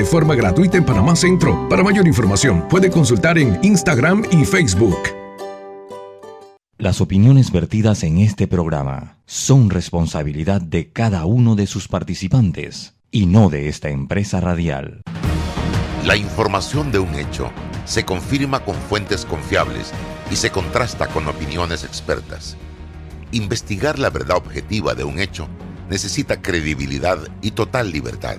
de forma gratuita en Panamá Centro. Para mayor información, puede consultar en Instagram y Facebook. Las opiniones vertidas en este programa son responsabilidad de cada uno de sus participantes y no de esta empresa radial. La información de un hecho se confirma con fuentes confiables y se contrasta con opiniones expertas. Investigar la verdad objetiva de un hecho necesita credibilidad y total libertad.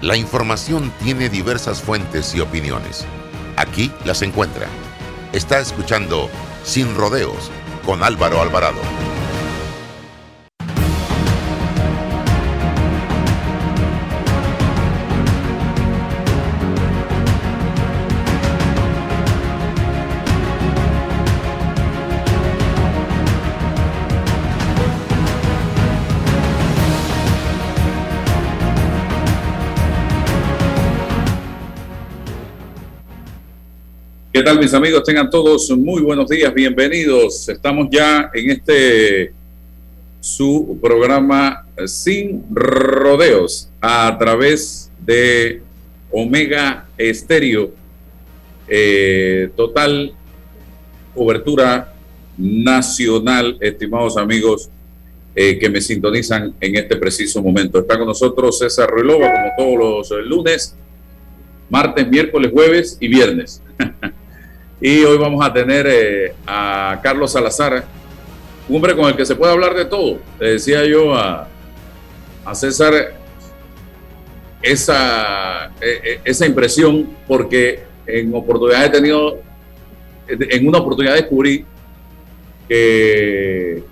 La información tiene diversas fuentes y opiniones. Aquí las encuentra. Está escuchando Sin Rodeos con Álvaro Alvarado. Mis amigos? Tengan todos muy buenos días, bienvenidos. Estamos ya en este su programa Sin Rodeos a través de Omega Estéreo. Eh, total cobertura nacional, estimados amigos eh, que me sintonizan en este preciso momento. Está con nosotros César Ruilova, como todos los lunes, martes, miércoles, jueves y viernes. Y hoy vamos a tener eh, a Carlos Salazar, un hombre con el que se puede hablar de todo. Le decía yo a, César esa, e, e, esa impresión porque en oportunidad he tenido, en una oportunidad descubrí que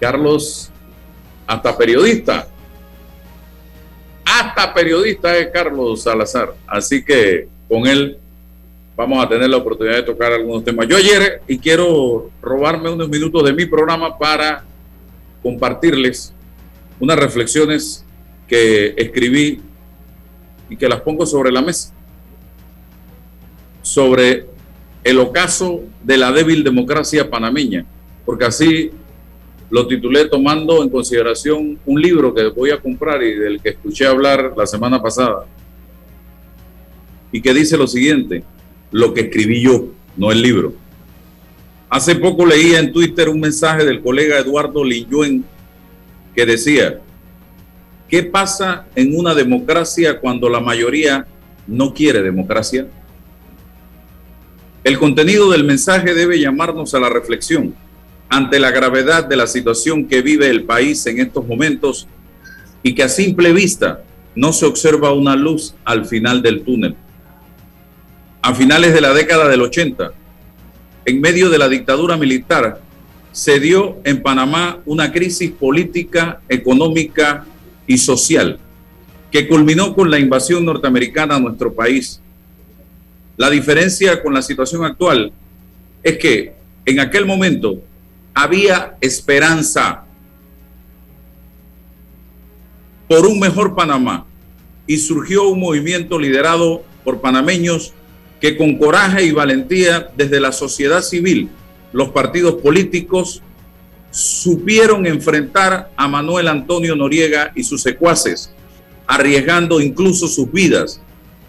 Carlos, hasta periodista, hasta periodista es Carlos Salazar. Así que con él vamos a tener la oportunidad de tocar algunos temas. Yo ayer, y quiero robarme unos minutos de mi programa para compartirles unas reflexiones que escribí y que las pongo sobre la mesa sobre el ocaso de la débil democracia panameña, porque así lo titulé tomando en consideración un libro que voy a comprar y del que escuché hablar la semana pasada, y que dice lo siguiente, lo que escribí yo, no el libro. Hace poco leía en Twitter un mensaje del colega Eduardo Lilluen que decía, ¿qué pasa en una democracia cuando la mayoría no quiere democracia? El contenido del mensaje debe llamarnos a la reflexión ante la gravedad de la situación que vive el país en estos momentos y que a simple vista no se observa una luz al final del túnel a finales de la década del 80, en medio de la dictadura militar, se dio en Panamá una crisis política, económica y social que culminó con la invasión norteamericana a nuestro país. La diferencia con la situación actual es que en aquel momento había esperanza por un mejor Panamá y surgió un movimiento liderado por panameños que con coraje y valentía desde la sociedad civil, los partidos políticos, supieron enfrentar a Manuel Antonio Noriega y sus secuaces, arriesgando incluso sus vidas.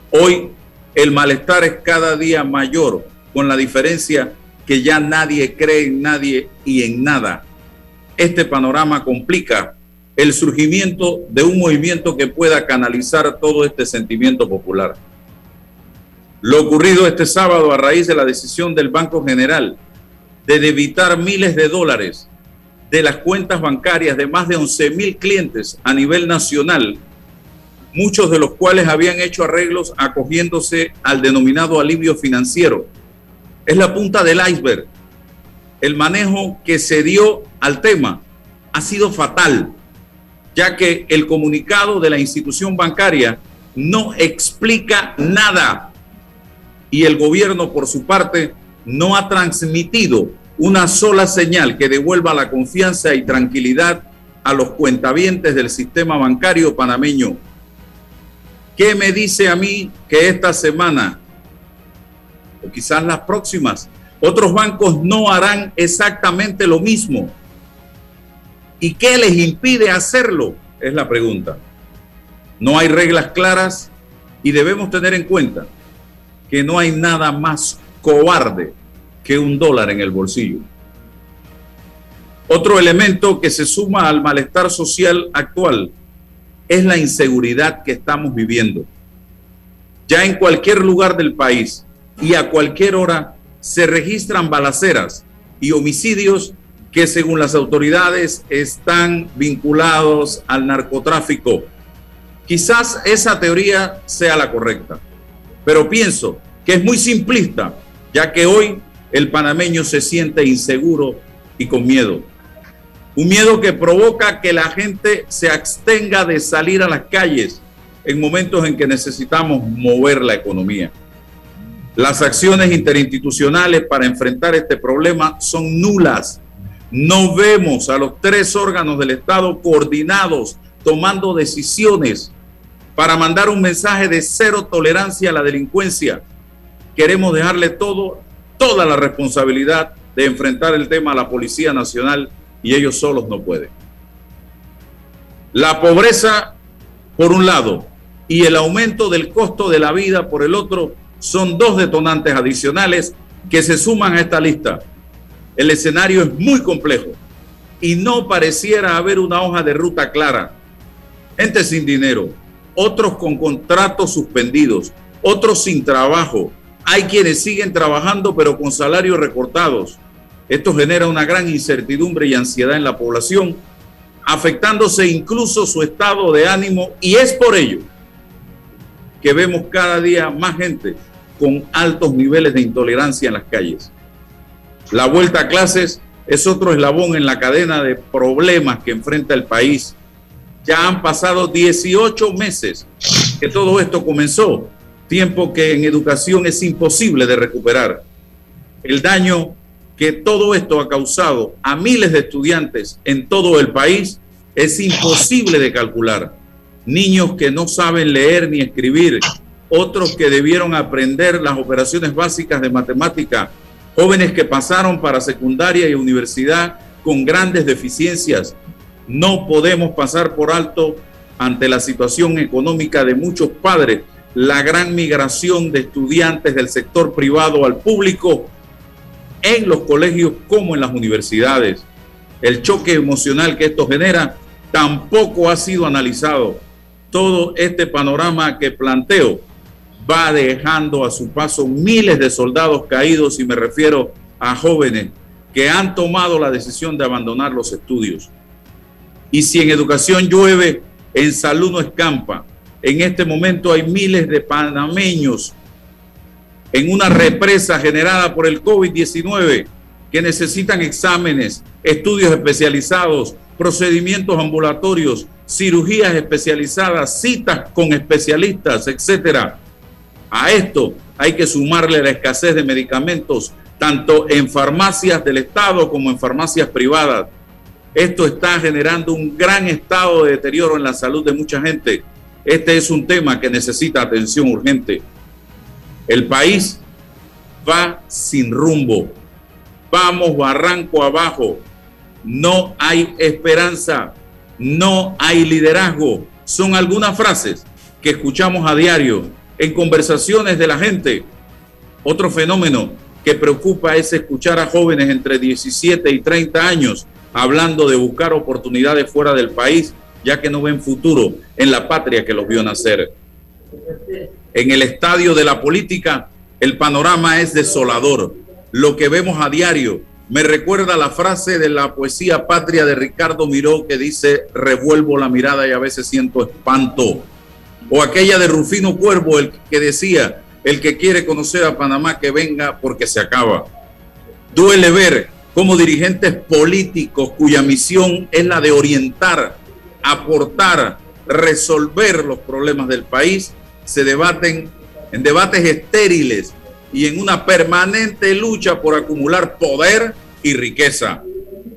Hoy el malestar es cada día mayor, con la diferencia que ya nadie cree en nadie y en nada. Este panorama complica el surgimiento de un movimiento que pueda canalizar todo este sentimiento popular. Lo ocurrido este sábado a raíz de la decisión del Banco General de debitar miles de dólares de las cuentas bancarias de más de 11 mil clientes a nivel nacional, muchos de los cuales habían hecho arreglos acogiéndose al denominado alivio financiero. Es la punta del iceberg. El manejo que se dio al tema ha sido fatal ya que el comunicado de la institución bancaria no explica nada y el gobierno por su parte no ha transmitido una sola señal que devuelva la confianza y tranquilidad a los cuentavientes del sistema bancario panameño. ¿Qué me dice a mí que esta semana o quizás las próximas otros bancos no harán exactamente lo mismo? ¿Y qué les impide hacerlo? Es la pregunta. No hay reglas claras y debemos tener en cuenta que no hay nada más cobarde que un dólar en el bolsillo. Otro elemento que se suma al malestar social actual es la inseguridad que estamos viviendo. Ya en cualquier lugar del país y a cualquier hora se registran balaceras y homicidios que según las autoridades están vinculados al narcotráfico. Quizás esa teoría sea la correcta, pero pienso que es muy simplista, ya que hoy el panameño se siente inseguro y con miedo. Un miedo que provoca que la gente se abstenga de salir a las calles en momentos en que necesitamos mover la economía. Las acciones interinstitucionales para enfrentar este problema son nulas no vemos a los tres órganos del Estado coordinados tomando decisiones para mandar un mensaje de cero tolerancia a la delincuencia. Queremos dejarle todo, toda la responsabilidad de enfrentar el tema a la Policía Nacional y ellos solos no pueden. La pobreza, por un lado, y el aumento del costo de la vida, por el otro, son dos detonantes adicionales que se suman a esta lista el escenario es muy complejo y no pareciera haber una hoja de ruta clara. Gente sin dinero, otros con contratos suspendidos, otros sin trabajo. Hay quienes siguen trabajando pero con salarios recortados. Esto genera una gran incertidumbre y ansiedad en la población, afectándose incluso su estado de ánimo y es por ello que vemos cada día más gente con altos niveles de intolerancia en las calles. La vuelta a clases es otro eslabón en la cadena de problemas que enfrenta el país. Ya han pasado 18 meses que todo esto comenzó, tiempo que en educación es imposible de recuperar. El daño que todo esto ha causado a miles de estudiantes en todo el país es imposible de calcular. Niños que no saben leer ni escribir, otros que debieron aprender las operaciones básicas de matemática jóvenes que pasaron para secundaria y universidad con grandes deficiencias. No podemos pasar por alto ante la situación económica de muchos padres, la gran migración de estudiantes del sector privado al público en los colegios como en las universidades. El choque emocional que esto genera tampoco ha sido analizado. Todo este panorama que planteo va dejando a su paso miles de soldados caídos y me refiero a jóvenes que han tomado la decisión de abandonar los estudios. Y si en educación llueve, en salud no escampa. En este momento hay miles de panameños en una represa generada por el COVID-19 que necesitan exámenes, estudios especializados, procedimientos ambulatorios, cirugías especializadas, citas con especialistas, etcétera. A esto hay que sumarle la escasez de medicamentos, tanto en farmacias del Estado como en farmacias privadas. Esto está generando un gran estado de deterioro en la salud de mucha gente. Este es un tema que necesita atención urgente. El país va sin rumbo. Vamos barranco abajo. No hay esperanza. No hay liderazgo. Son algunas frases que escuchamos a diario en conversaciones de la gente. Otro fenómeno que preocupa es escuchar a jóvenes entre 17 y 30 años hablando de buscar oportunidades fuera del país, ya que no ven futuro en la patria que los vio nacer. En el estadio de la política, el panorama es desolador. Lo que vemos a diario me recuerda la frase de la poesía patria de Ricardo Miró que dice, revuelvo la mirada y a veces siento espanto. O aquella de Rufino Cuervo, el que decía, el que quiere conocer a Panamá que venga porque se acaba. Duele ver cómo dirigentes políticos cuya misión es la de orientar, aportar, resolver los problemas del país, se debaten en debates estériles y en una permanente lucha por acumular poder y riqueza.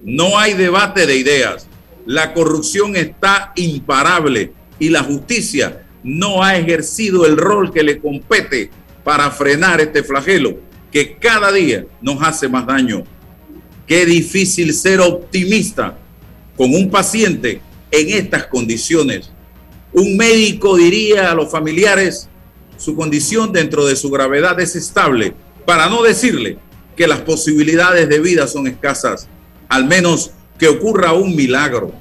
No hay debate de ideas. La corrupción está imparable y la justicia no ha ejercido el rol que le compete para frenar este flagelo que cada día nos hace más daño. Qué difícil ser optimista con un paciente en estas condiciones. Un médico diría a los familiares, su condición dentro de su gravedad es estable, para no decirle que las posibilidades de vida son escasas, al menos que ocurra un milagro.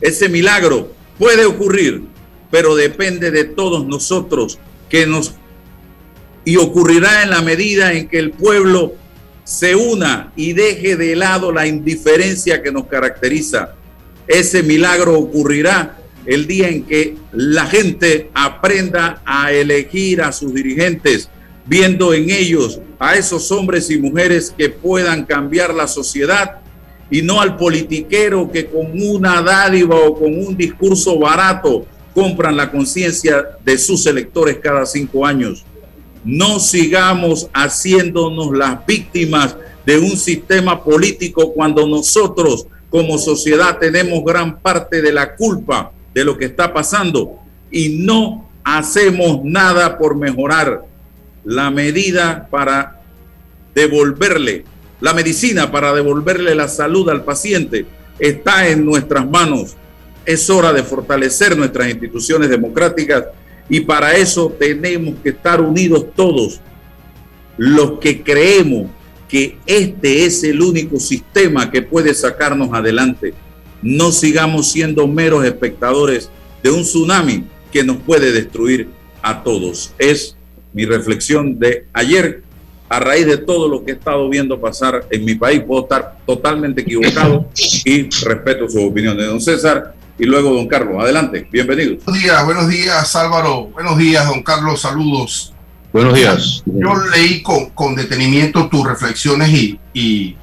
Ese milagro puede ocurrir, pero depende de todos nosotros que nos y ocurrirá en la medida en que el pueblo se una y deje de lado la indiferencia que nos caracteriza. Ese milagro ocurrirá el día en que la gente aprenda a elegir a sus dirigentes, viendo en ellos a esos hombres y mujeres que puedan cambiar la sociedad y no al politiquero que con una dádiva o con un discurso barato compran la conciencia de sus electores cada cinco años. No sigamos haciéndonos las víctimas de un sistema político cuando nosotros como sociedad tenemos gran parte de la culpa de lo que está pasando y no hacemos nada por mejorar la medida para devolverle, la medicina para devolverle la salud al paciente está en nuestras manos. Es hora de fortalecer nuestras instituciones democráticas y para eso tenemos que estar unidos todos los que creemos que este es el único sistema que puede sacarnos adelante no sigamos siendo meros espectadores de un tsunami que nos puede destruir a todos. Es mi reflexión de ayer a raíz de todo lo que he estado viendo pasar en mi país. Puedo estar totalmente equivocado y respeto su opinión de don César y luego don Carlos. Adelante, bienvenido. Buenos días, buenos días Álvaro. Buenos días, don Carlos. Saludos. Buenos días. Yo leí con, con detenimiento tus reflexiones y, y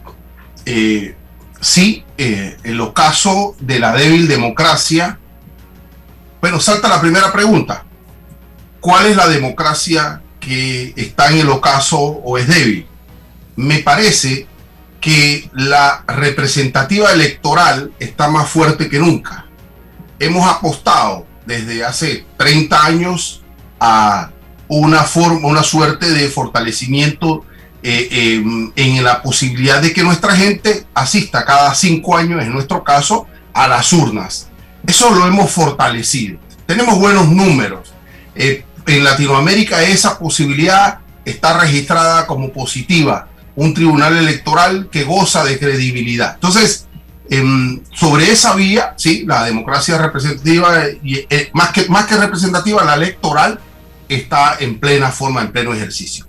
eh, sí, eh, el ocaso de la débil democracia, bueno, salta la primera pregunta. ¿Cuál es la democracia que está en el ocaso o es débil? Me parece que la representativa electoral está más fuerte que nunca. Hemos apostado desde hace 30 años a una forma, una suerte de fortalecimiento eh, em, en la posibilidad de que nuestra gente asista cada cinco años, en nuestro caso, a las urnas. Eso lo hemos fortalecido. Tenemos buenos números. Eh, en Latinoamérica esa posibilidad está registrada como positiva. Un tribunal electoral que goza de credibilidad. Entonces, sobre esa vía, sí, la democracia representativa, eh, más, que, más que representativa, la electoral está en plena forma, en pleno ejercicio.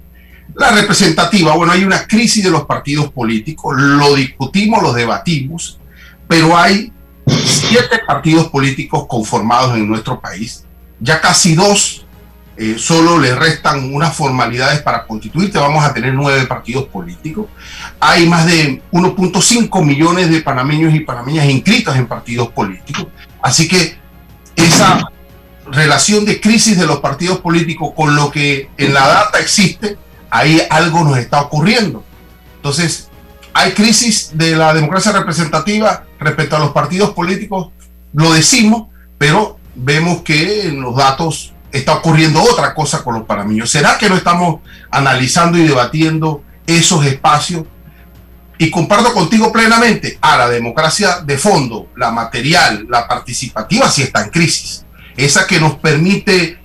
La representativa, bueno, hay una crisis de los partidos políticos, lo discutimos, lo debatimos, pero hay siete partidos políticos conformados en nuestro país, ya casi dos eh, solo le restan unas formalidades para constituirte, vamos a tener nueve partidos políticos. Hay más de 1.5 millones de panameños y panameñas inscritos en partidos políticos. Así que esa relación de crisis de los partidos políticos con lo que en la data existe, ahí algo nos está ocurriendo. Entonces, hay crisis de la democracia representativa respecto a los partidos políticos, lo decimos, pero vemos que en los datos está ocurriendo otra cosa con los panameños. ¿Será que no estamos analizando y debatiendo esos espacios? Y comparto contigo plenamente, a la democracia de fondo, la material, la participativa, sí está en crisis. Esa que nos permite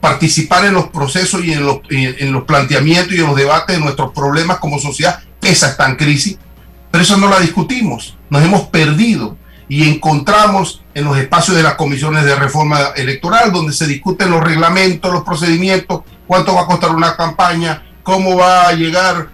participar en los procesos y en los, en los planteamientos y en los debates de nuestros problemas como sociedad, esa está en crisis. Pero eso no la discutimos, nos hemos perdido y encontramos en los espacios de las comisiones de reforma electoral, donde se discuten los reglamentos, los procedimientos, cuánto va a costar una campaña, cómo va a llegar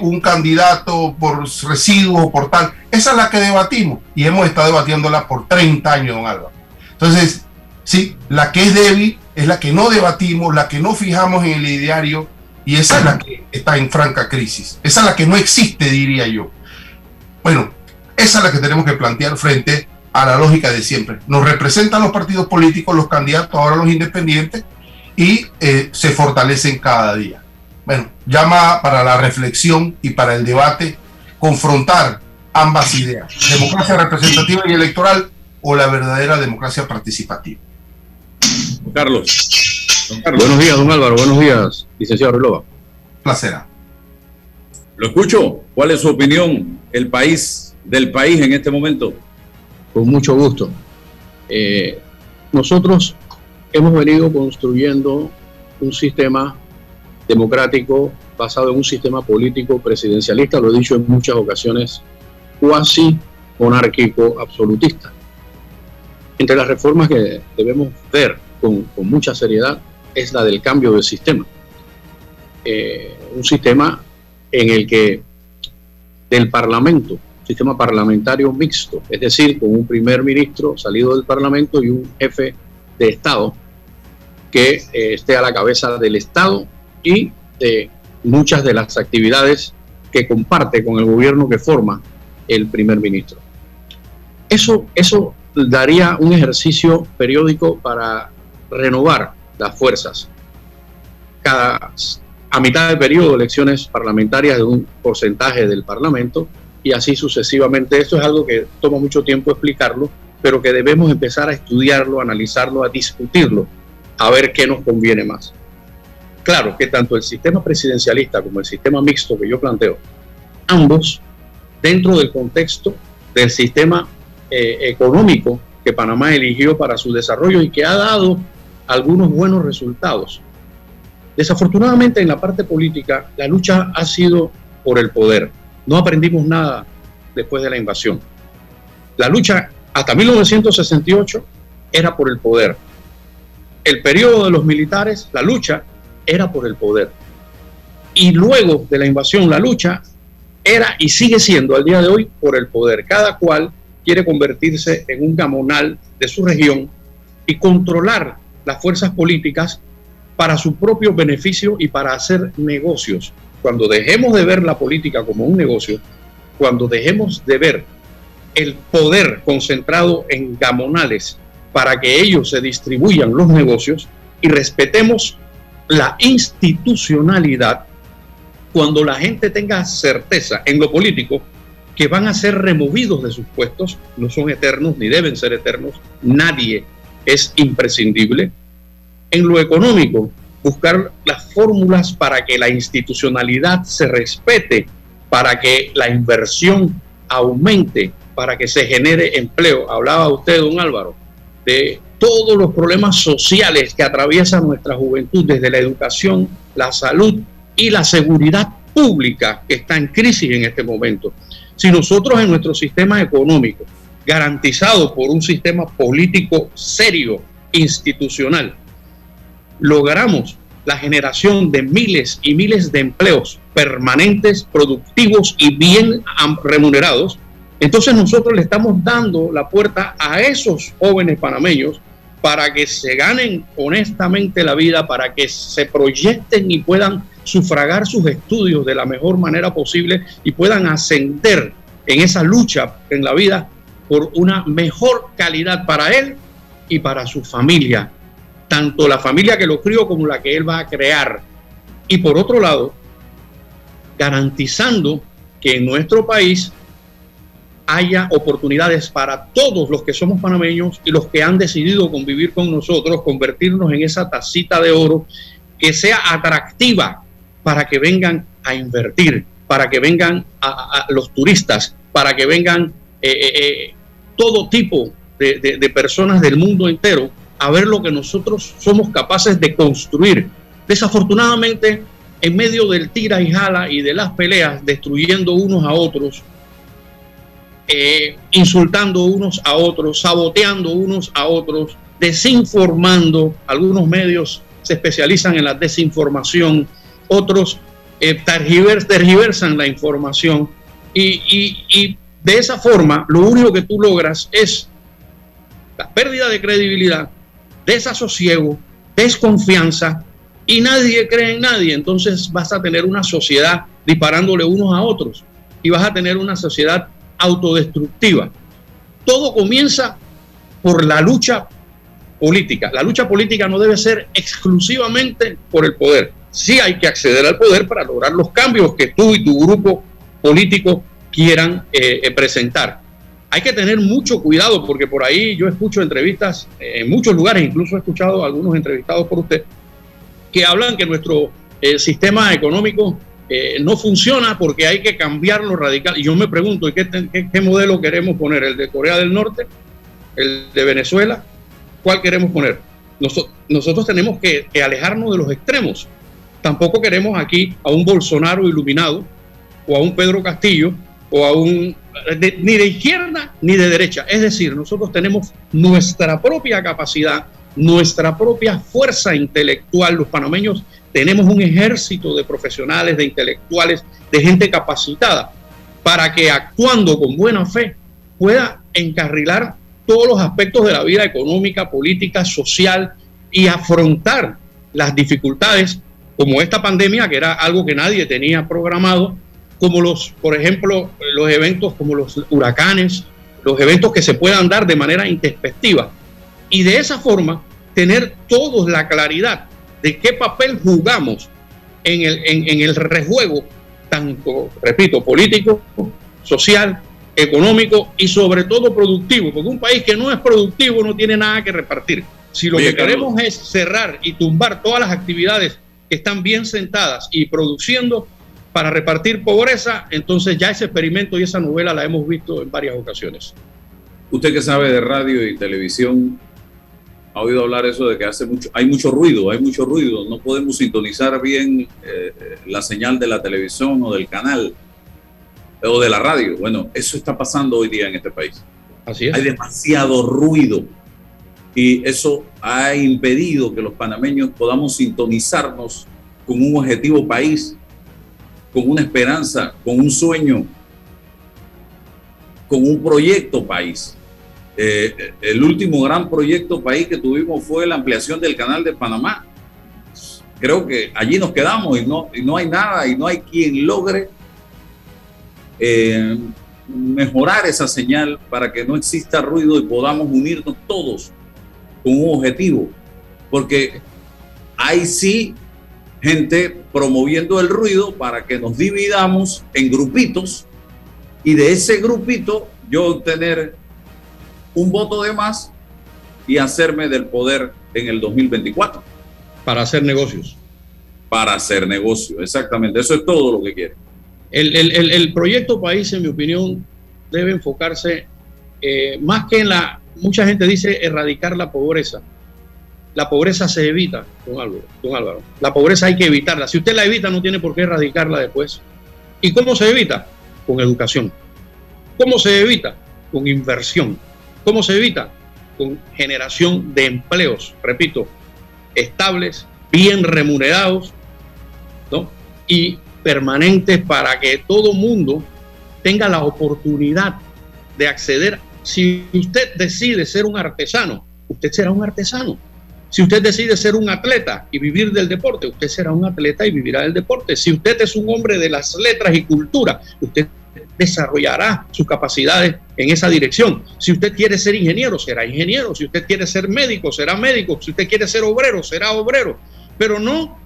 un candidato por residuos o por tal. Esa es la que debatimos y hemos estado debatiéndola por 30 años, don Álvaro. Entonces, sí, la que es débil es la que no debatimos, la que no fijamos en el ideario y esa es la que está en franca crisis. Esa es la que no existe, diría yo. Bueno, esa es la que tenemos que plantear frente a la lógica de siempre. Nos representan los partidos políticos, los candidatos, ahora los independientes, y eh, se fortalecen cada día. Bueno, llama para la reflexión y para el debate confrontar ambas ideas, democracia representativa y electoral o la verdadera democracia participativa. Carlos. Carlos. Buenos días, don Álvaro. Buenos días, licenciado Relova. Placer. Lo escucho. ¿Cuál es su opinión? El país del país en este momento? Con mucho gusto. Eh, nosotros hemos venido construyendo un sistema democrático basado en un sistema político presidencialista, lo he dicho en muchas ocasiones, cuasi monárquico absolutista. Entre las reformas que debemos ver con, mucha seriedad es la del cambio de sistema. Eh, un sistema en el que del Parlamento sistema parlamentario mixto, es decir, con un primer ministro salido del Parlamento y un jefe de Estado que eh, esté a la cabeza del Estado y de muchas de las actividades que comparte con el gobierno que forma el primer ministro. Eso, eso daría un ejercicio periódico para renovar las fuerzas. Cada, a mitad de periodo, elecciones parlamentarias de un porcentaje del Parlamento y así sucesivamente. Esto es algo que toma mucho tiempo explicarlo, pero que debemos empezar a estudiarlo, analizarlo, a discutirlo, a ver qué nos conviene más. Claro que tanto el sistema presidencialista como el sistema mixto que yo planteo, ambos dentro del contexto del sistema eh, económico que Panamá eligió para su desarrollo y que ha dado algunos buenos resultados. Desafortunadamente en la parte política la lucha ha sido por el poder no aprendimos nada después de la invasión. La lucha hasta 1968 era por el poder. El periodo de los militares, la lucha era por el poder. Y luego de la invasión, la lucha era y sigue siendo al día de hoy por el poder. Cada cual quiere convertirse en un gamonal de su región y controlar las fuerzas políticas para su propio beneficio y para hacer negocios cuando dejemos de ver la política como un negocio, cuando dejemos de ver el poder concentrado en gamonales para que ellos se distribuyan los negocios y respetemos la institucionalidad, cuando la gente tenga certeza en lo político que van a ser removidos de sus puestos, no son eternos ni deben ser eternos, nadie es imprescindible. En lo económico, buscar las fórmulas para que la institucionalidad se respete, para que la inversión aumente, para que se genere empleo. Hablaba usted, don Álvaro, de todos los problemas sociales que atraviesan nuestra juventud, desde la educación, la salud y la seguridad pública que está en crisis en este momento. Si nosotros en nuestro sistema económico, garantizado por un sistema político serio, institucional, logramos la generación de miles y miles de empleos permanentes, productivos y bien remunerados, entonces nosotros le estamos dando la puerta a esos jóvenes panameños para que se ganen honestamente la vida, para que se proyecten y puedan sufragar sus estudios de la mejor manera posible y puedan ascender en esa lucha en la vida por una mejor calidad para él y para su familia, tanto la familia que lo crió como la que él va a crear. Y por otro lado, garantizando que en nuestro país haya oportunidades para todos los que somos panameños y los que han decidido convivir con nosotros, convertirnos en esa tacita de oro que sea atractiva para que vengan a invertir, para que vengan a, los turistas, para que vengan eh, eh, eh, todo tipo de, personas del mundo entero a ver lo que nosotros somos capaces de construir. Desafortunadamente, en medio del tira y jala y de las peleas, destruyendo unos a otros, insultando unos a otros, saboteando unos a otros, desinformando. Algunos medios se especializan en la desinformación, otros eh, tergiversan la información y, de esa forma lo único que tú logras es la pérdida de credibilidad, desasosiego, desconfianza y nadie cree en nadie. Entonces vas a tener una sociedad disparándole unos a otros y vas a tener una sociedad autodestructiva. Todo comienza por la lucha política. La lucha política no debe ser exclusivamente por el poder sí hay que acceder al poder para lograr los cambios que tú y tu grupo político quieran eh, eh, presentar. Hay que tener mucho cuidado porque por ahí yo escucho entrevistas eh, en muchos lugares, incluso he escuchado algunos entrevistados por usted, que hablan que nuestro sistema económico no funciona porque hay que cambiarlo radical. Y yo me pregunto, ¿qué, qué, modelo queremos poner? ¿El de Corea del Norte? ¿El de Venezuela? ¿Cuál queremos poner? nosotros tenemos que alejarnos de los extremos Tampoco queremos aquí a un Bolsonaro iluminado o a un Pedro Castillo o a un ni de izquierda ni de derecha. Es decir, nosotros tenemos nuestra propia capacidad, nuestra propia fuerza intelectual. Los panameños tenemos un ejército de profesionales, de intelectuales, de gente capacitada para que actuando con buena fe pueda encarrilar todos los aspectos de la vida económica, política, social y afrontar las dificultades como esta pandemia, que era algo que nadie tenía programado, como los, por ejemplo, los eventos como los huracanes, los eventos que se puedan dar de manera introspectiva. Y de esa forma, tener todos la claridad de qué papel jugamos en el, en, el rejuego, tanto, repito, político, social, económico y sobre todo productivo, porque un país que no es productivo no tiene nada que repartir. Si lo que queremos es cerrar y tumbar todas las actividades que están bien sentadas y produciendo para repartir pobreza, entonces ya ese experimento y esa novela la hemos visto en varias ocasiones. Usted que sabe de radio y televisión, ha oído hablar eso de que hace mucho, hay mucho ruido, hay mucho ruido, no podemos sintonizar bien eh, la señal de la televisión o del canal o de la radio. Bueno, eso está pasando hoy día en este país. Así es. Hay demasiado ruido y eso ha impedido que los panameños podamos sintonizarnos con un objetivo país, con una esperanza, con un sueño, con un proyecto país. Eh, el último gran proyecto país que tuvimos fue la ampliación del canal de Panamá. Creo que allí nos quedamos y no, y no hay nada y no hay quien logre eh, mejorar esa señal para que no exista ruido y podamos unirnos todos un objetivo, porque hay sí gente promoviendo el ruido para que nos dividamos en grupitos y de ese grupito yo obtener un voto de más y hacerme del poder en el 2024. Para hacer negocios. Para hacer negocio, exactamente. Eso es todo lo que quiere. El, el, proyecto país, en mi opinión, debe enfocarse eh, más que en la mucha gente dice erradicar la pobreza. La pobreza se evita, don Álvaro, don Álvaro. La pobreza hay que evitarla. Si usted la evita, no tiene por qué erradicarla después. ¿Y cómo se evita? Con educación. ¿Cómo se evita? Con inversión. ¿Cómo se evita? Con generación de empleos, repito, estables, bien remunerados, ¿no? Y permanentes para que todo mundo tenga la oportunidad de acceder si usted decide ser un artesano, usted será un artesano. Si usted decide ser un atleta y vivir del deporte, usted será un atleta y vivirá del deporte. Si usted es un hombre de las letras y cultura, usted desarrollará sus capacidades en esa dirección. Si usted quiere ser ingeniero, será ingeniero. Si usted quiere ser médico, será médico. Si usted quiere ser obrero, será obrero. Pero no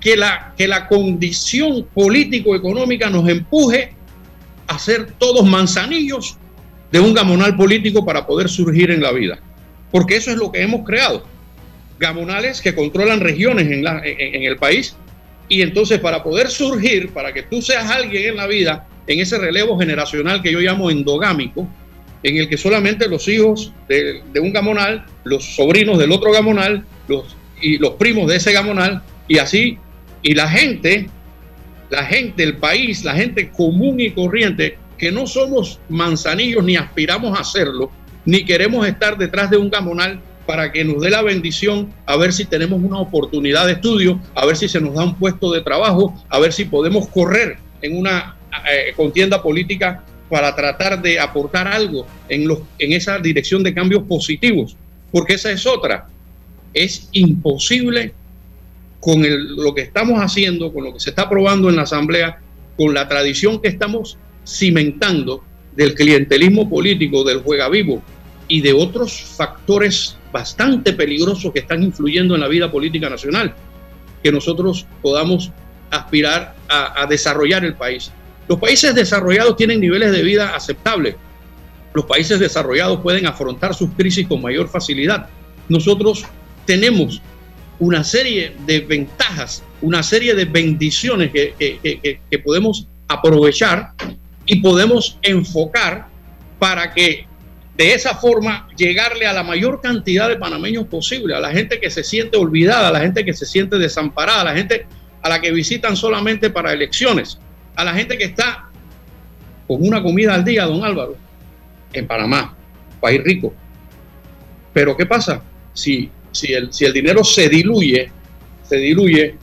que la, que la condición político-económica nos empuje a ser todos manzanillos de un gamonal político para poder surgir en la vida. Porque eso es lo que hemos creado. Gamonales que controlan regiones en, la, en el país. Y entonces para poder surgir, para que tú seas alguien en la vida, en ese relevo generacional que yo llamo endogámico, en el que solamente los hijos de, un gamonal, los sobrinos del otro gamonal, los, y los primos de ese gamonal, y así, y la gente, la gente, el país, la gente común y corriente, que no somos manzanillos ni aspiramos a hacerlo, ni queremos estar detrás de un gamonal para que nos dé la bendición, a ver si tenemos una oportunidad de estudio, a ver si se nos da un puesto de trabajo, a ver si podemos correr en una eh, contienda política para tratar de aportar algo en, los, en esa dirección de cambios positivos, porque esa es otra. Es imposible con lo que estamos haciendo, con lo que se está aprobando en la Asamblea, con la tradición que estamos cimentando del clientelismo político, del juega vivo y de otros factores bastante peligrosos que están influyendo en la vida política nacional, que nosotros podamos aspirar a, desarrollar el país. Los países desarrollados tienen niveles de vida aceptables. Los países desarrollados pueden afrontar sus crisis con mayor facilidad. Nosotros tenemos una serie de ventajas, una serie de bendiciones que, que podemos aprovechar y podemos enfocar para que de esa forma llegarle a la mayor cantidad de panameños posible, a la gente que se siente olvidada, a la gente que se siente desamparada, a la gente a la que visitan solamente para elecciones, a la gente que está con una comida al día, don Álvaro, en Panamá, país rico. Pero ¿qué pasa? Si, si, el, si el dinero se diluye, se diluye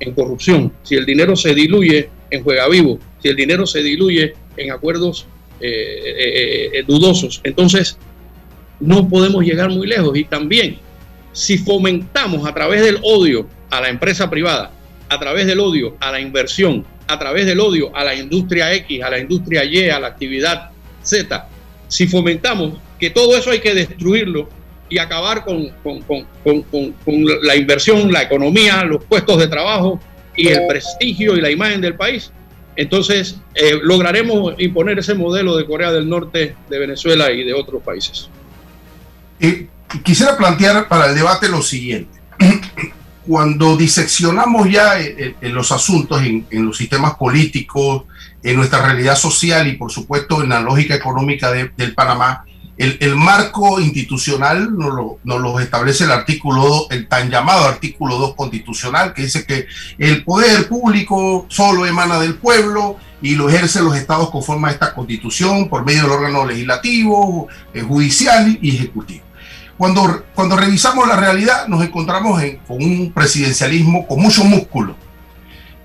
en corrupción, si el dinero se diluye en juega vivo, si el dinero se diluye en acuerdos eh, eh, eh, dudosos, entonces no podemos llegar muy lejos. Y también, si fomentamos a través del odio a la empresa privada, a través del odio a la inversión, a través del odio a la industria X, a la industria Y, a la actividad Z, si fomentamos que todo eso hay que destruirlo y acabar con, la inversión, la economía, los puestos de trabajo y el prestigio y la imagen del país, entonces eh, lograremos imponer ese modelo de Corea del Norte, de Venezuela y de otros países. Eh, quisiera plantear para el debate lo siguiente. Cuando diseccionamos ya en, los asuntos, en, los sistemas políticos, en nuestra realidad social y por supuesto en la lógica económica del Panamá, el, marco institucional nos lo, establece el artículo, el tan llamado artículo 2 constitucional, que dice que el poder público solo emana del pueblo y lo ejercen los estados conforme a esta constitución por medio del órgano legislativo, eh, judicial y ejecutivo. Cuando, cuando revisamos la realidad nos encontramos con un presidencialismo con mucho músculo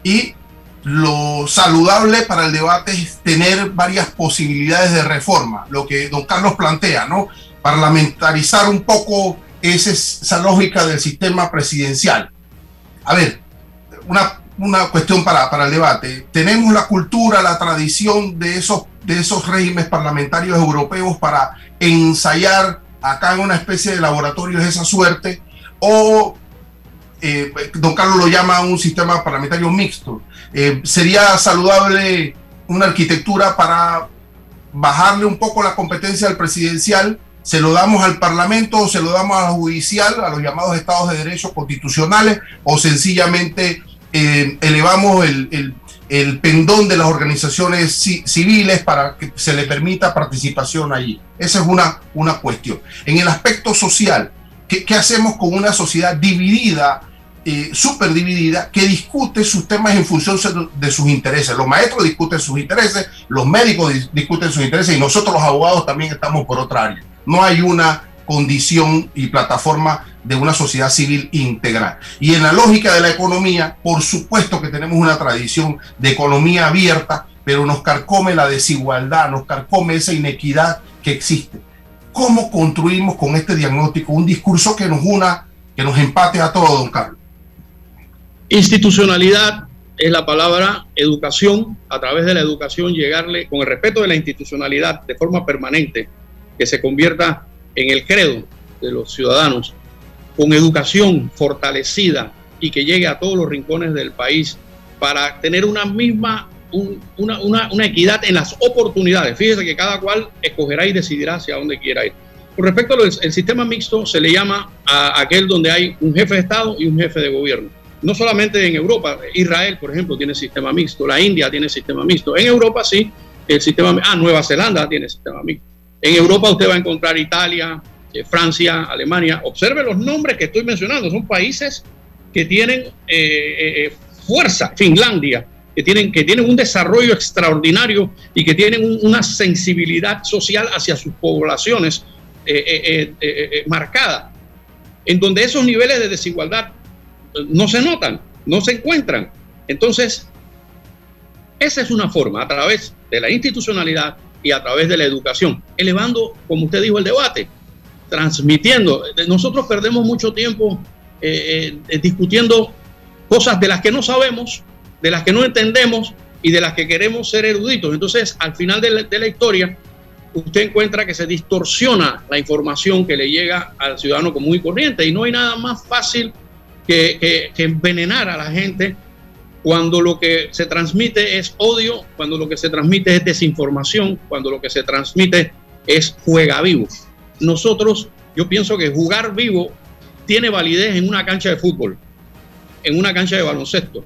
y lo saludable para el debate es tener varias posibilidades de reforma, lo que don Carlos plantea, ¿no? Parlamentarizar un poco esa lógica del sistema presidencial. A ver, una, una cuestión para, para, el debate. ¿Tenemos la cultura, la tradición de esos, de esos regímenes parlamentarios europeos para ensayar acá en una especie de laboratorio de esa suerte? ¿O eh, don Carlos lo llama un sistema parlamentario mixto. Eh, ¿Sería saludable una arquitectura para bajarle un poco la competencia al presidencial? ¿Se lo damos al Parlamento o se lo damos a la judicial, a los llamados estados de derecho constitucionales? ¿O sencillamente eh, elevamos el, el, pendón de las organizaciones civiles para que se le permita participación allí? Esa es una, una cuestión. En el aspecto social, ¿qué, qué hacemos con una sociedad dividida eh, súper dividida que discute sus temas en función de sus intereses. Los maestros discuten sus intereses, los médicos discuten sus intereses y nosotros los abogados también estamos por otra área. No hay una condición y plataforma de una sociedad civil integral. Y en la lógica de la economía, por supuesto que tenemos una tradición de economía abierta, pero nos carcome la desigualdad, nos carcome esa inequidad que existe. ¿Cómo construimos con este diagnóstico un discurso que nos una, que nos empate a todos, don Carlos? Institucionalidad es la palabra educación, a través de la educación llegarle con el respeto de la institucionalidad de forma permanente, que se convierta en el credo de los ciudadanos, con educación fortalecida y que llegue a todos los rincones del país para tener una misma, una, una, equidad en las oportunidades. Fíjese que cada cual escogerá y decidirá hacia dónde quiera ir. Con respecto al sistema mixto, se le llama a aquel donde hay un jefe de Estado y un jefe de gobierno. No solamente en Europa, Israel, por ejemplo, tiene sistema mixto, la India tiene sistema mixto. En Europa sí, el sistema, ah, Nueva Zelanda tiene sistema mixto. En Europa usted va a encontrar Italia, eh, Francia, Alemania. Observe los nombres que estoy mencionando, son países que tienen eh, eh, fuerza, Finlandia, que tienen, que tienen un desarrollo extraordinario y que tienen una sensibilidad social hacia sus poblaciones marcada, en donde esos niveles de desigualdad no se notan, no se encuentran. Entonces, esa es una forma, a través de la institucionalidad y a través de la educación, elevando, como usted dijo, el debate, transmitiendo. Nosotros perdemos mucho tiempo eh, eh, discutiendo cosas de las que no sabemos, de las que no entendemos y de las que queremos ser eruditos. Entonces, al final de la, historia, usted encuentra que se distorsiona la información que le llega al ciudadano común y corriente y no hay nada más fácil que, envenenar a la gente cuando lo que se transmite es odio, cuando lo que se transmite es desinformación, cuando lo que se transmite es juega vivo. Nosotros, yo pienso que jugar vivo tiene validez en una cancha de fútbol, en una cancha de baloncesto,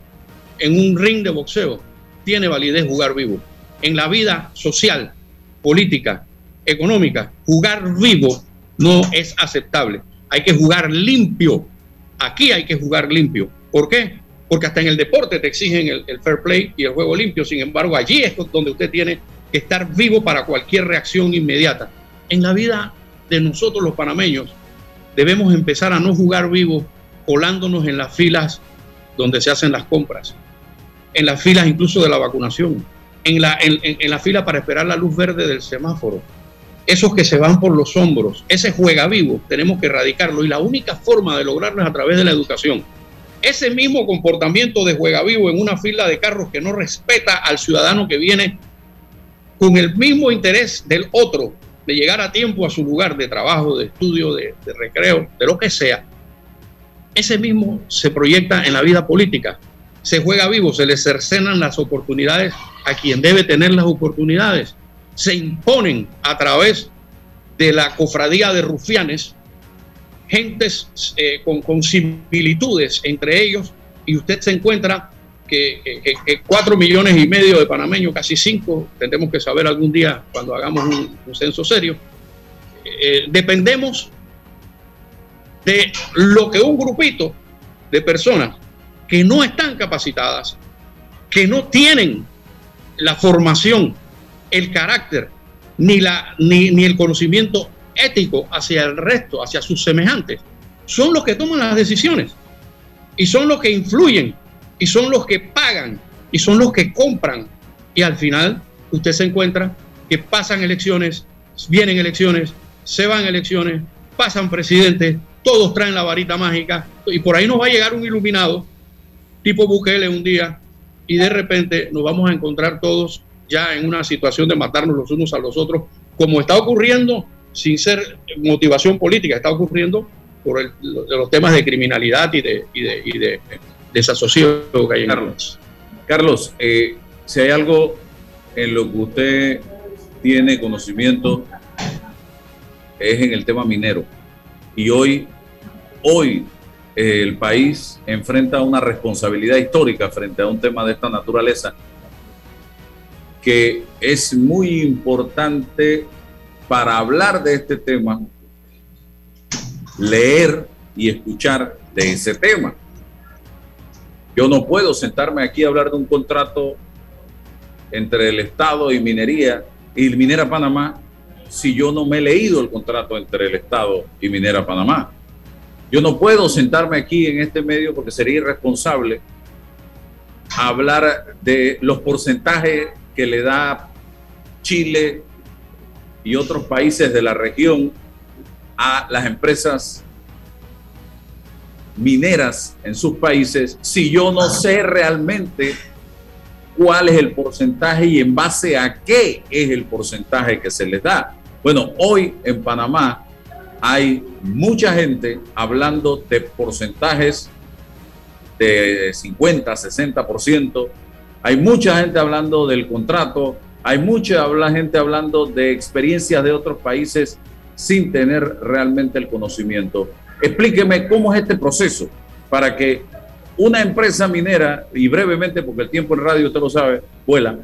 en un ring de boxeo, tiene validez jugar vivo. En la vida social, política, económica, jugar vivo no es aceptable. Hay que jugar limpio. Aquí hay que jugar limpio. ¿Por qué? porque hasta en el deporte te exigen el, fair play y el juego limpio. Sin embargo, allí es donde usted tiene que estar vivo para cualquier reacción inmediata. En la vida de nosotros los panameños, debemos empezar a no jugar vivo colándonos en las filas donde se hacen las compras, en las filas incluso de la vacunación, en la, en la fila para esperar la luz verde del semáforo. Esos que se van por los hombros, ese juega vivo, tenemos que erradicarlo y la única forma de lograrlo es a través de la educación ese mismo comportamiento de juega vivo en una fila de carros que no respeta al ciudadano que viene con el mismo interés del otro de llegar a tiempo a su lugar de trabajo, de estudio, de, recreo, de lo que sea, ese mismo se proyecta en la vida política. Se juega vivo, se le cercenan las oportunidades a quien debe tener las oportunidades. Se imponen a través de la cofradía de rufianes gentes eh, con, similitudes entre ellos y usted se encuentra que, cuatro millones y medio de panameños, casi cinco, tendremos que saber algún día cuando hagamos un, censo serio, eh, dependemos de lo que un grupito de personas que no están capacitadas, que no tienen la formación, el carácter, ni, la, ni, ni el conocimiento ético hacia el resto, hacia sus semejantes, son los que toman las decisiones y son los que influyen y son los que pagan y son los que compran. Y al final usted se encuentra que pasan elecciones, vienen elecciones, se van elecciones, pasan presidentes, todos traen la varita mágica y por ahí nos va a llegar un iluminado tipo Bukele un día y de repente nos vamos a encontrar todos ya en una situación de matarnos los unos a los otros, como está ocurriendo sin ser motivación política, está ocurriendo por los temas de criminalidad y de, y de, y de desasosiego que hay en Carlos. Carlos, eh, si hay algo en lo que usted tiene conocimiento es en el tema minero. Y hoy, hoy eh, el país enfrenta una responsabilidad histórica frente a un tema de esta naturaleza que es muy importante para hablar de este tema, leer y escuchar de ese tema. Yo no puedo sentarme aquí a hablar de un contrato entre el Estado y Minería y Minera Panamá si yo no me he leído el contrato entre el Estado y Minera Panamá. Yo no puedo sentarme aquí en este medio porque sería irresponsable hablar de los porcentajes que le da Chile y otros países de la región a las empresas mineras en sus países si yo no sé realmente cuál es el porcentaje y en base a qué es el porcentaje que se les da. Bueno, hoy en Panamá hay mucha gente hablando de porcentajes de 50, 60%. Hay mucha gente hablando del contrato, hay mucha gente hablando de experiencias de otros países sin tener realmente el conocimiento. Explíqueme cómo es este proceso para que una empresa minera, y brevemente, porque el tiempo en radio usted lo sabe, vuela,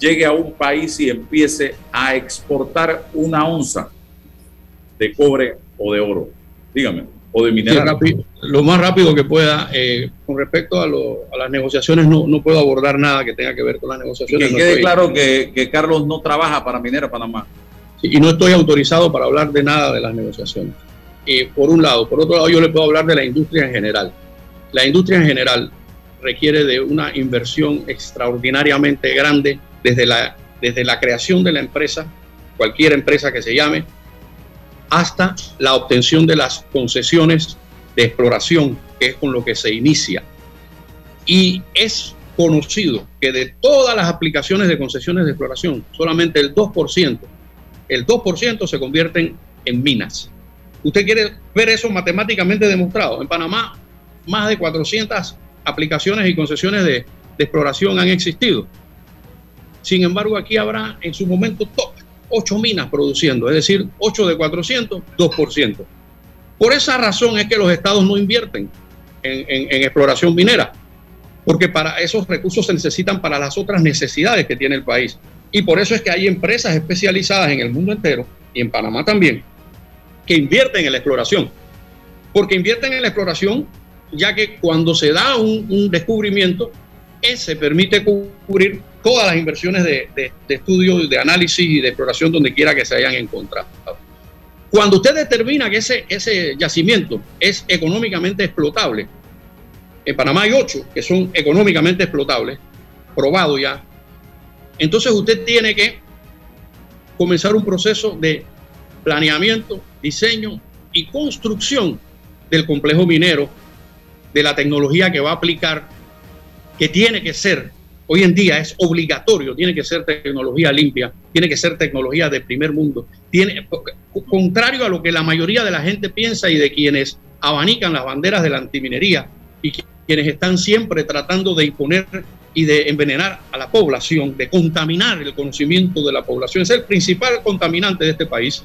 llegue a un país y empiece a exportar una onza de cobre o de oro. Dígame, o de mineral. lo más rápido que pueda. Eh, con respecto a, las negociaciones, no, no, puedo abordar nada que tenga que ver con las negociaciones. que quede claro que, que, Carlos no trabaja para Minera Panamá. y no estoy autorizado para hablar de nada de las negociaciones. Eh, por un lado. Por otro lado, yo le puedo hablar de la industria en general. La industria en general requiere de una inversión extraordinariamente grande desde la, desde la creación de la empresa, cualquier empresa que se llame, hasta la obtención de las concesiones de exploración, que es con lo que se inicia. Y es conocido que de todas las aplicaciones de concesiones de exploración, solamente el 2%, el 2% se convierten en minas. ¿Usted quiere ver eso matemáticamente demostrado? En Panamá, más de 400 aplicaciones y concesiones de, exploración han existido. Sin embargo, aquí habrá en su momento top 8 minas produciendo, es decir, 8 de 400, 2%. Por esa razón es que los estados no invierten en, exploración minera, porque para esos recursos se necesitan para las otras necesidades que tiene el país. Y por eso es que hay empresas especializadas en el mundo entero, y en Panamá también, que invierten en la exploración. Porque invierten en la exploración, ya que cuando se da un, un descubrimiento, ese permite cubrir todas las inversiones de, estudio, de análisis y de exploración donde quiera que se hayan encontrado. Cuando usted determina que ese, ese yacimiento es económicamente explotable, en Panamá hay ocho que son económicamente explotables, probado ya, entonces usted tiene que comenzar un proceso de planeamiento, diseño y construcción del complejo minero, de la tecnología que va a aplicar, que tiene que ser hoy en día es obligatorio, tiene que ser tecnología limpia, tiene que ser tecnología de primer mundo. Tiene, contrario a lo que la mayoría de la gente piensa y de quienes abanican las banderas de la antiminería y quienes están siempre tratando de imponer y de envenenar a la población, de contaminar el conocimiento de la población. Es el principal contaminante de este país,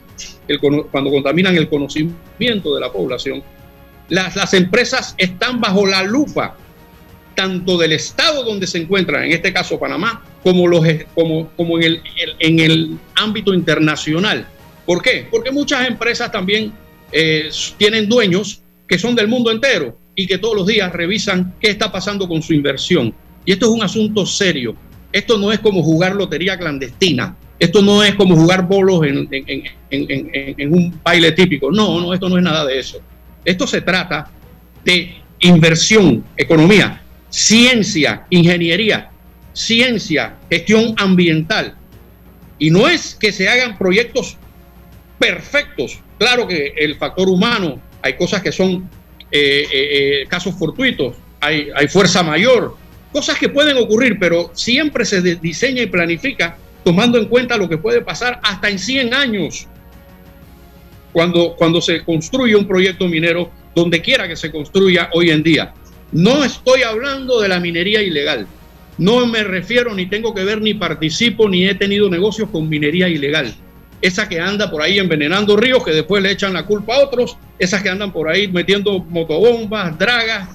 cuando contaminan el conocimiento de la población. Las empresas están bajo la lupa tanto del estado donde se encuentran, en este caso Panamá, como, los, como, como en, el, en el ámbito internacional. ¿Por qué? Porque muchas empresas también eh, tienen dueños que son del mundo entero y que todos los días revisan qué está pasando con su inversión. Y esto es un asunto serio. Esto no es como jugar lotería clandestina. Esto no es como jugar bolos en, en un baile típico. No, no, esto no es nada de eso. Esto se trata de inversión, economía ciencia, ingeniería, ciencia, gestión ambiental. Y no es que se hagan proyectos perfectos. Claro que el factor humano, hay cosas que son eh, eh, eh, casos fortuitos, hay, fuerza mayor, cosas que pueden ocurrir, pero siempre se diseña y planifica tomando en cuenta lo que puede pasar hasta en 100 años. Cuando, cuando se construye un proyecto minero, donde quiera que se construya hoy en día. No estoy hablando de la minería ilegal. No me refiero ni tengo que ver ni participo ni he tenido negocios con minería ilegal. Esa que anda por ahí envenenando ríos que después le echan la culpa a otros. Esas que andan por ahí metiendo motobombas, dragas,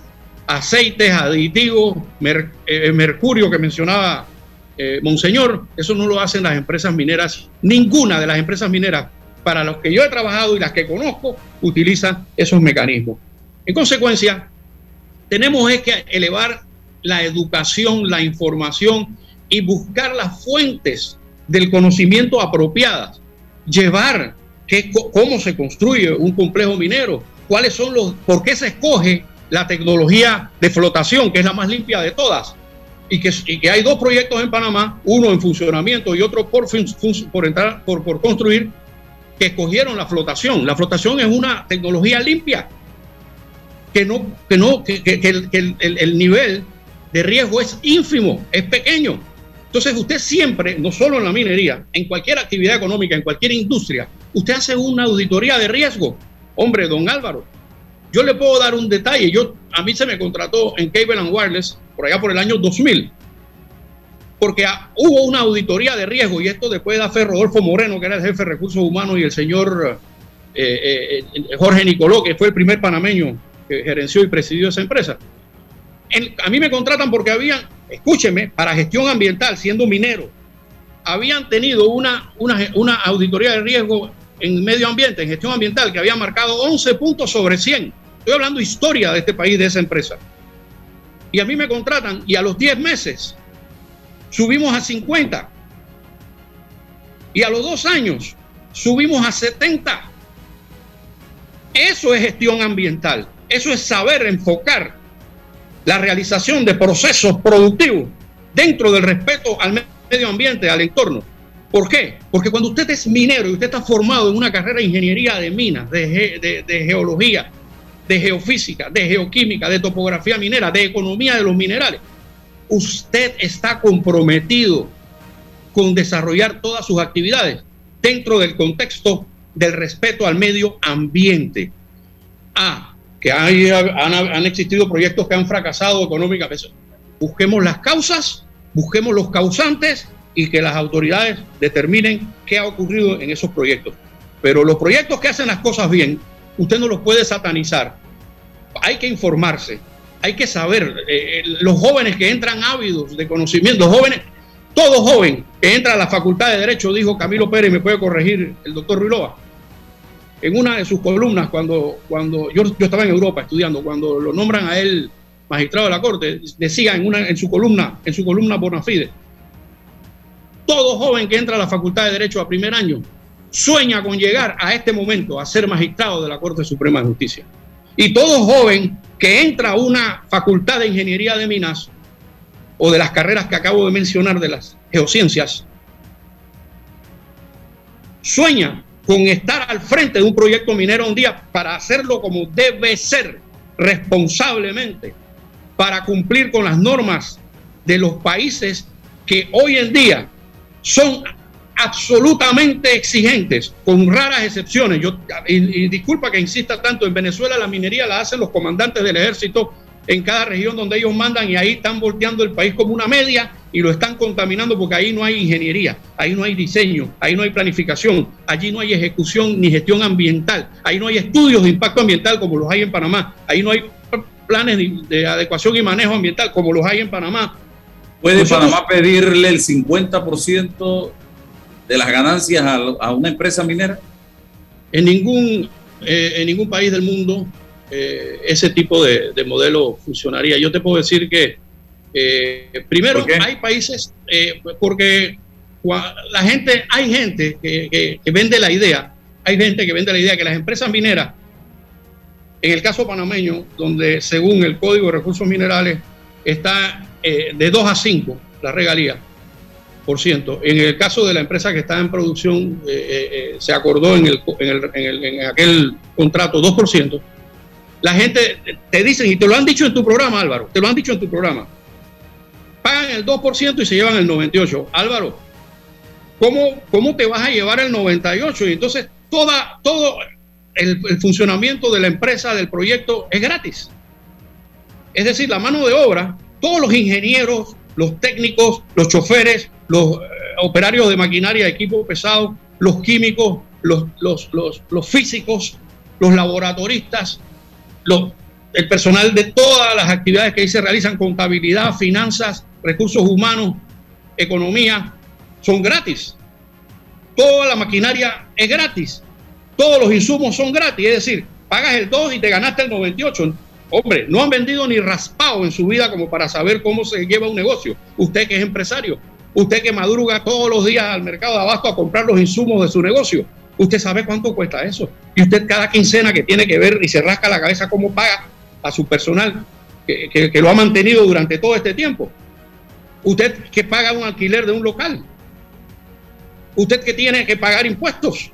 aceites, aditivos, eh, mercurio que mencionaba eh, Monseñor. Eso no lo hacen las empresas mineras. Ninguna de las empresas mineras para los que yo he trabajado y las que conozco utilizan esos mecanismos. En consecuencia, tenemos es que elevar la educación, la información y buscar las fuentes del conocimiento apropiadas. Llevar qué, cómo se construye un complejo minero, cuáles son los, por qué se escoge la tecnología de flotación, que es la más limpia de todas. y que, que hay dos proyectos en Panamá, uno en funcionamiento y otro por, por, entrar, por, por construir, que escogieron la flotación. La flotación es una tecnología limpia, que, no, que, no, que, el, el, nivel de riesgo es ínfimo, es pequeño. Entonces usted siempre, no solo en la minería, en cualquier actividad económica, en cualquier industria, usted hace una auditoría de riesgo. Hombre, don Álvaro, yo le puedo dar un detalle. Yo, a mí se me contrató en Cable and Wireless por allá por el año 2000, porque hubo una auditoría de riesgo y esto después de hacer Rodolfo Moreno, que era el jefe de recursos humanos, y el señor eh, eh, Jorge Nicoló, que fue el primer panameño que gerenció y presidió esa empresa. a mí me contratan porque habían, escúcheme, para gestión ambiental, siendo minero, habían tenido una, una, auditoría de riesgo en medio ambiente, en gestión ambiental, que había marcado 11 puntos sobre 100. Estoy hablando historia de este país, de esa empresa. Y a mí me contratan y a los 10 meses subimos a 50. Y a los dos años subimos a 70. Eso es gestión ambiental. Eso es saber enfocar la realización de procesos productivos dentro del respeto al medio ambiente, al entorno. ¿Por qué? Porque cuando usted es minero y usted está formado en una carrera de ingeniería de minas, de, geología, de geofísica, de geoquímica, de topografía minera, de economía de los minerales, usted está comprometido con desarrollar todas sus actividades dentro del contexto del respeto al medio ambiente. Ah, que hay, han, existido proyectos que han fracasado económicamente. Busquemos las causas, busquemos los causantes y que las autoridades determinen qué ha ocurrido en esos proyectos. Pero los proyectos que hacen las cosas bien, usted no los puede satanizar. Hay que informarse, hay que saber. Eh, eh, los jóvenes que entran ávidos de conocimiento, jóvenes, todo joven que entra a la Facultad de Derecho, dijo Camilo Pérez, me puede corregir el doctor Ruiloa, en una de sus columnas, cuando, cuando yo, yo estaba en Europa estudiando, cuando lo nombran a él magistrado de la Corte, decía en, una, en su columna, en su columna Bonafide, todo joven que entra a la Facultad de Derecho a primer año sueña con llegar a este momento a ser magistrado de la Corte Suprema de Justicia. Y todo joven que entra a una facultad de ingeniería de minas o de las carreras que acabo de mencionar de las geociencias, sueña con estar al frente de un proyecto minero un día para hacerlo como debe ser, responsablemente, para cumplir con las normas de los países que hoy en día son absolutamente exigentes, con raras excepciones. Yo, y, disculpa que insista tanto, en Venezuela la minería la hacen los comandantes del ejército en cada región donde ellos mandan y ahí están volteando el país como una media y lo están contaminando porque ahí no hay ingeniería, ahí no hay diseño, ahí no hay planificación, allí no hay ejecución ni gestión ambiental, ahí no hay estudios de impacto ambiental como los hay en Panamá, ahí no hay planes de adecuación y manejo ambiental como los hay en Panamá, ¿Puede Panamá pedirle el 50% de las ganancias a, una empresa minera? En ningún, eh, en ningún país del mundo eh, ese tipo de, modelo funcionaría. Yo te puedo decir que, eh, primero, hay países, porque la gente, hay gente que, que vende la idea, hay gente que vende la idea que las empresas mineras, en el caso panameño, donde según el Código de Recursos Minerales está eh, de 2 a 5 la regalía por ciento. En el caso de la empresa que está en producción, eh, eh, se acordó en, el, en, aquel contrato 2%. La gente te dicen, y te lo han dicho en tu programa, Álvaro, te lo han dicho en tu programa, pagan el 2% y se llevan el 98%. Álvaro, ¿cómo, cómo te vas a llevar el 98%? Y entonces todo el, funcionamiento de la empresa, del proyecto, es gratis. Es decir, la mano de obra todos los ingenieros, los técnicos, los choferes, los eh, operarios de maquinaria, equipo pesado, los químicos, los, los, físicos, los laboratoristas, el personal de todas las actividades que se realizan, contabilidad, finanzas, recursos humanos, economía, son gratis. Toda la maquinaria es gratis. Todos los insumos son gratis. Es decir, pagas el 2 y te ganaste el 98. Hombre, no han vendido ni raspado en su vida como para saber cómo se lleva un negocio. Usted que es empresario, usted que madruga todos los días al mercado de abasto a comprar los insumos de su negocio, usted sabe cuánto cuesta eso. Y usted cada quincena que tiene que ver y se rasca la cabeza cómo paga a su personal que, lo ha mantenido durante todo este tiempo. Usted que paga un alquiler de un local. Usted que tiene que pagar impuestos.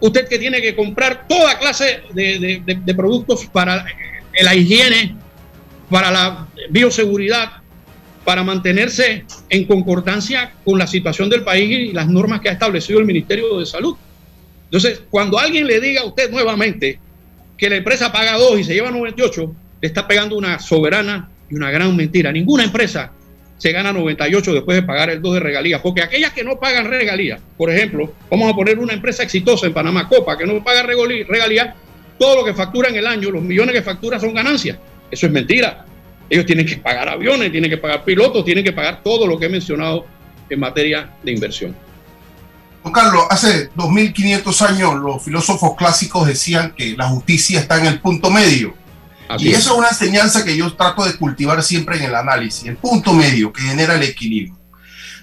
Usted que tiene que comprar toda clase de, productos para la higiene, para la bioseguridad, para mantenerse en concordancia con la situación del país y las normas que ha establecido el Ministerio de Salud. Entonces, cuando alguien le diga a usted nuevamente que la empresa paga 2 y se lleva 98, le está pegando una soberana y una gran mentira. Ninguna empresa se gana 98 después de pagar el 2 de regalías, porque aquellas que no pagan regalías, por ejemplo, vamos a poner una empresa exitosa en Panamá, Copa, que no paga regalías, todo lo que factura en el año, los millones que factura son ganancias. Eso es mentira. Ellos tienen que pagar aviones, tienen que pagar pilotos, tienen que pagar todo lo que he mencionado en materia de inversión. Don Carlos, hace 2500 años los filósofos clásicos decían que la justicia está en el punto medio y eso es una enseñanza que yo trato de cultivar siempre en el análisis, el punto medio que genera el equilibrio.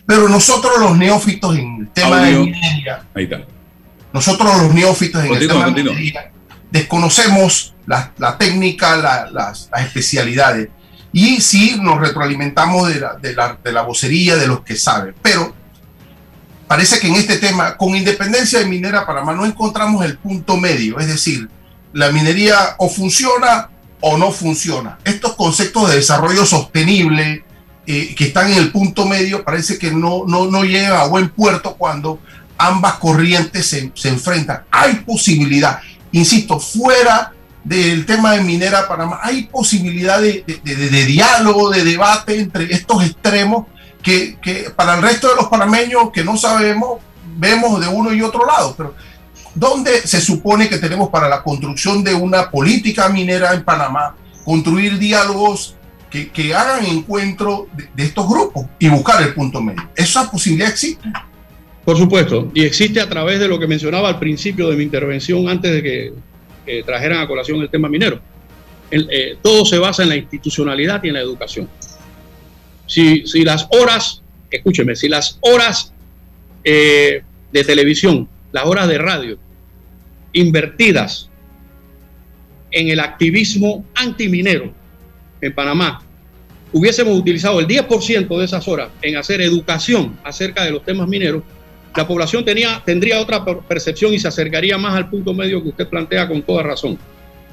Pero nosotros los neófitos en el tema de minería, nosotros los neófitos en el tema de minería, desconocemos la, técnica, las, especialidades. Y sí nos retroalimentamos de la, de, la, de la vocería de los que saben. Pero parece que en este tema, con independencia de Minera Panamá, no encontramos el punto medio. Es decir, la minería o funciona o no funciona. Estos conceptos de desarrollo sostenible eh, que están en el punto medio parece que no, no, no llegan a buen puerto cuando ambas corrientes se, se enfrentan. Hay posibilidad, insisto, fuera del tema de Minera Panamá, hay posibilidad de, de, de, diálogo, de debate entre estos extremos que, que, para el resto de los panameños que no sabemos, vemos de uno y otro lado. Pero ¿Dónde se supone que tenemos para la construcción de una política minera en Panamá, construir diálogos que, hagan encuentro de, estos grupos y buscar el punto medio? ¿Esa posibilidad existe? Por supuesto, y existe a través de lo que mencionaba al principio de mi intervención antes de que, trajeran a colación el tema minero. Eh, todo se basa en la institucionalidad y en la educación. Si, las horas, escúcheme, si las horas eh, de televisión las horas de radio invertidas en el activismo antiminero en Panamá, hubiésemos utilizado el 10% de esas horas en hacer educación acerca de los temas mineros, la población tendría otra percepción y se acercaría más al punto medio que usted plantea con toda razón.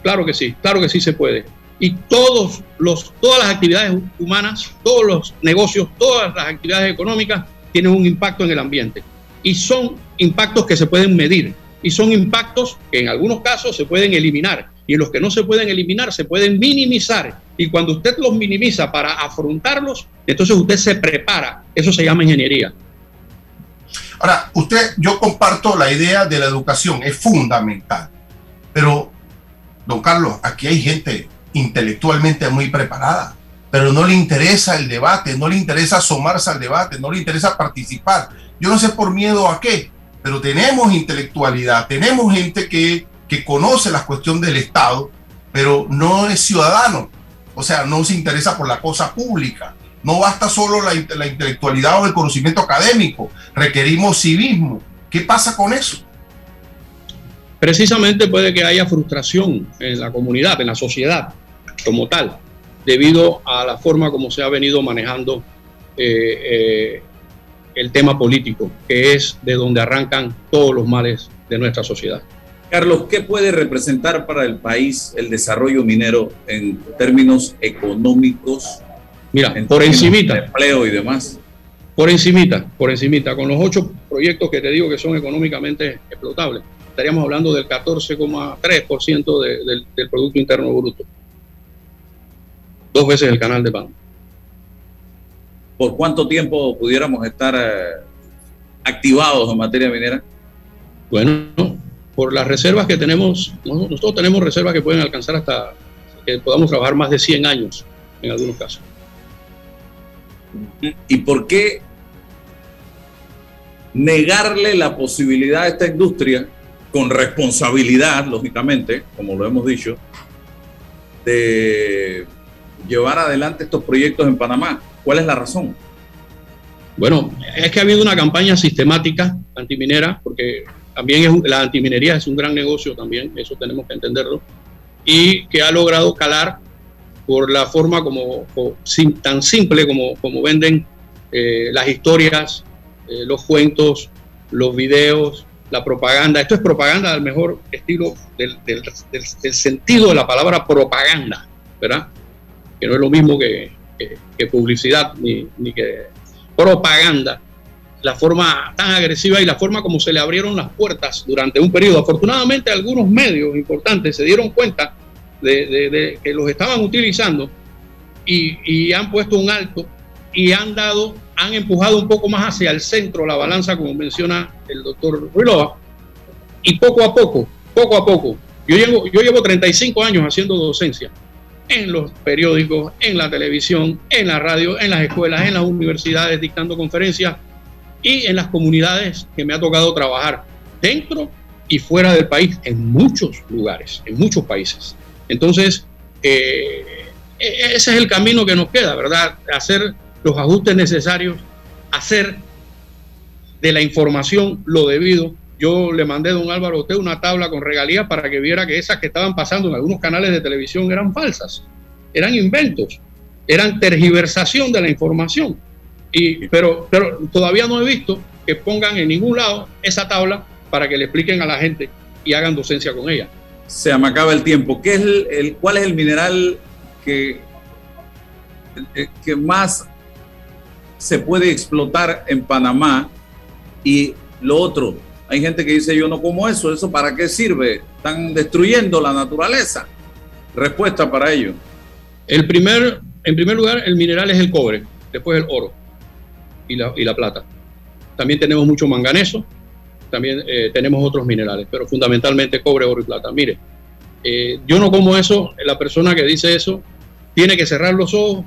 Claro que sí, claro que sí se puede. Y todos los, todas las actividades humanas, todos los negocios, todas las actividades económicas tienen un impacto en el ambiente y son impactos que se pueden medir y son impactos que en algunos casos se pueden eliminar y los que no se pueden eliminar se pueden minimizar y cuando usted los minimiza para afrontarlos, entonces usted se prepara. Eso se llama ingeniería. Ahora, usted, yo comparto la idea de la educación, es fundamental. Pero, don Carlos, aquí hay gente intelectualmente muy preparada, pero no le interesa el debate, no le interesa asomarse al debate, no le interesa participar. Yo no sé por miedo a qué, pero tenemos intelectualidad, tenemos gente que, que conoce la cuestión del Estado, pero no es ciudadano, o sea, no se interesa por la cosa pública. No basta solo la, la intelectualidad o el conocimiento académico, requerimos civismo. ¿Qué pasa con eso? Precisamente puede que haya frustración en la comunidad, en la sociedad como tal, debido a la forma como se ha venido manejando eh, eh, el tema político, que es de donde arrancan todos los males de nuestra sociedad. Carlos, ¿qué puede representar para el país el desarrollo minero en términos económicos? Mira, por encimita. empleo y demás. Por encimita, por encimita, con los ocho proyectos que te digo que son económicamente explotables, estaríamos hablando del 14,3% del, del Producto Interno Bruto. Dos veces el canal de Panamá. ¿por cuánto tiempo pudiéramos estar eh, activados en materia minera? Bueno, por las reservas que tenemos, nosotros tenemos reservas que pueden alcanzar hasta que podamos trabajar más de 100 años en algunos casos. ¿Y por qué negarle la posibilidad a esta industria, con responsabilidad, lógicamente, como lo hemos dicho, de llevar adelante estos proyectos en Panamá? ¿Cuál es la razón? Bueno, es que ha habido una campaña sistemática antiminera, porque también es, la antiminería es un gran negocio también, eso tenemos que entenderlo, y que ha logrado calar por la forma como, tan simple como, como venden eh, las historias, eh, los cuentos, los videos, la propaganda. Esto es propaganda del mejor estilo, del, sentido de la palabra propaganda, ¿verdad? Que no es lo mismo que, publicidad ni, ni que propaganda. La forma tan agresiva y la forma como se le abrieron las puertas durante un periodo. Afortunadamente algunos medios importantes se dieron cuenta de, que los estaban utilizando y, han puesto un alto y han dado, han empujado un poco más hacia el centro la balanza, como menciona el doctor Ruiloa, y poco a poco, poco a poco, yo llevo, yo llevo 35 años haciendo docencia en los periódicos, en la televisión, en la radio, en las escuelas, en las universidades, dictando conferencias y en las comunidades que me ha tocado trabajar dentro y fuera del país, en muchos lugares, en muchos países. Entonces, eh, e-, ese es el camino que nos queda, ¿verdad? Hacer los ajustes necesarios, hacer de la información lo debido. Yo le mandé a don Álvaro una tabla con regalías para que viera que esas que estaban pasando en algunos canales de televisión eran falsas, eran inventos, eran tergiversación de la información. Y, pero, pero todavía no he visto que pongan en ningún lado esa tabla para que le expliquen a la gente y hagan docencia con ella. Se me acaba el tiempo. ¿Qué es el, ¿Cuál es el mineral que, eh, que más se puede explotar en Panamá? Y lo otro, hay gente que dice yo no como eso, ¿eso para qué sirve? Están destruyendo la naturaleza. Respuesta para ello. El primer, en primer lugar, el mineral es el cobre, después el oro y la, plata. También tenemos mucho manganeso, también eh, tenemos otros minerales, pero fundamentalmente cobre, oro y plata. Mire, eh, yo no como eso, la persona que dice eso tiene que cerrar los ojos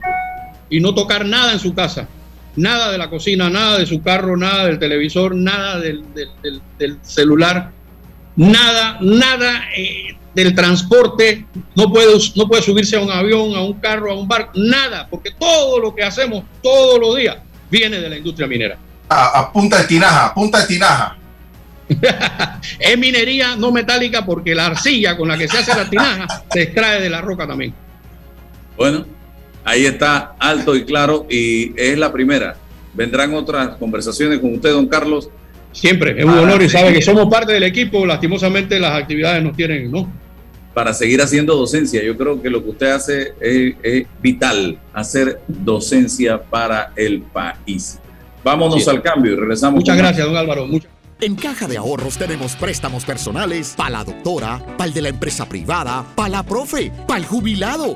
y no tocar nada en su casa, nada de la cocina, nada de su carro, nada del televisor, nada del, celular, nada, nada eh, del transporte, no puede, no puede subirse a un avión, a un carro, a un barco, nada, porque todo lo que hacemos todos los días viene de la industria minera. A, punta de tinaja, punta de tinaja. es minería no metálica porque la arcilla con la que se hace la tinaja se extrae de la roca también. Bueno, ahí está alto y claro y es la primera. Vendrán otras conversaciones con usted, don Carlos. Siempre, es un honor y sabe que somos parte del equipo. Lastimosamente las actividades nos tienen, ¿no? para seguir haciendo docencia. Yo creo que lo que usted hace es, vital, hacer docencia para el país. Vámonos al cambio y regresamos. Muchas gracias, don Álvaro. En Caja de Ahorros tenemos préstamos personales para la doctora, para el de la empresa privada, para la profe, para el jubilado,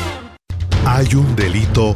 Hay un delito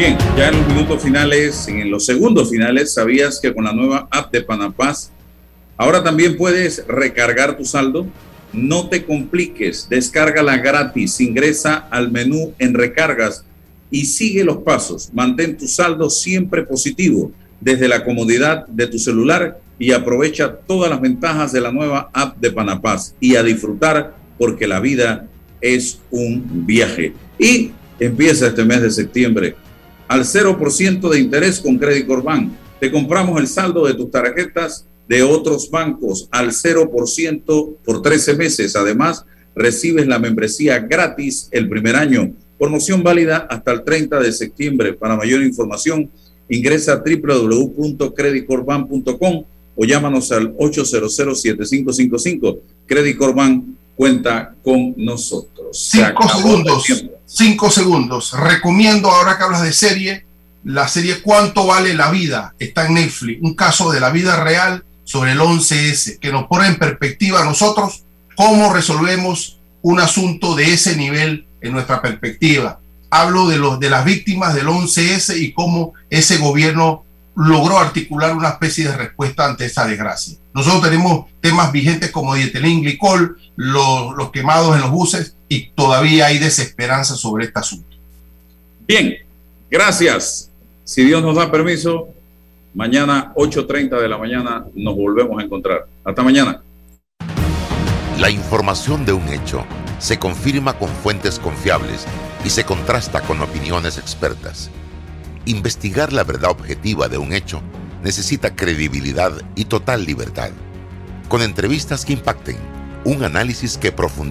Bien, ya en los minutos finales, en los segundos finales, sabías que con la nueva app de Panapaz, ahora también puedes recargar tu saldo. No te compliques, descárgala gratis, ingresa al menú en recargas y sigue los pasos. Mantén tu saldo siempre positivo desde la comodidad de tu celular y aprovecha todas las ventajas de la nueva app de Panapaz y a disfrutar porque la vida es un viaje. Y empieza este mes de septiembre al 0% de interés con Credit Corban. Te compramos el saldo de tus tarjetas de otros bancos al 0% por 13 meses. Además, recibes la membresía gratis el primer año. Promoción válida hasta el 30 de septiembre. Para mayor información, ingresa a www.creditcorban.com o llámanos al 800-7555. Credit Corban cuenta con nosotros. Cinco segundos. Cinco segundos. Recomiendo, ahora que hablas de serie, la serie ¿Cuánto vale la vida? Está en Netflix. Un caso de la vida real sobre el 11S, que nos pone en perspectiva a nosotros cómo resolvemos un asunto de ese nivel en nuestra perspectiva. Hablo de, los, de las víctimas del 11S y cómo ese gobierno logró articular una especie de respuesta ante esa desgracia. Nosotros tenemos temas vigentes como dietilín, glicol, los, los quemados en los buses y todavía hay desesperanza sobre este asunto. Bien, gracias. Si Dios nos da permiso, mañana 8.30 de la mañana nos volvemos a encontrar. Hasta mañana. La información de un hecho se confirma con fuentes confiables y se contrasta con opiniones expertas. Investigar la verdad objetiva de un hecho necesita credibilidad y total libertad. Con entrevistas que impacten, un análisis que profundice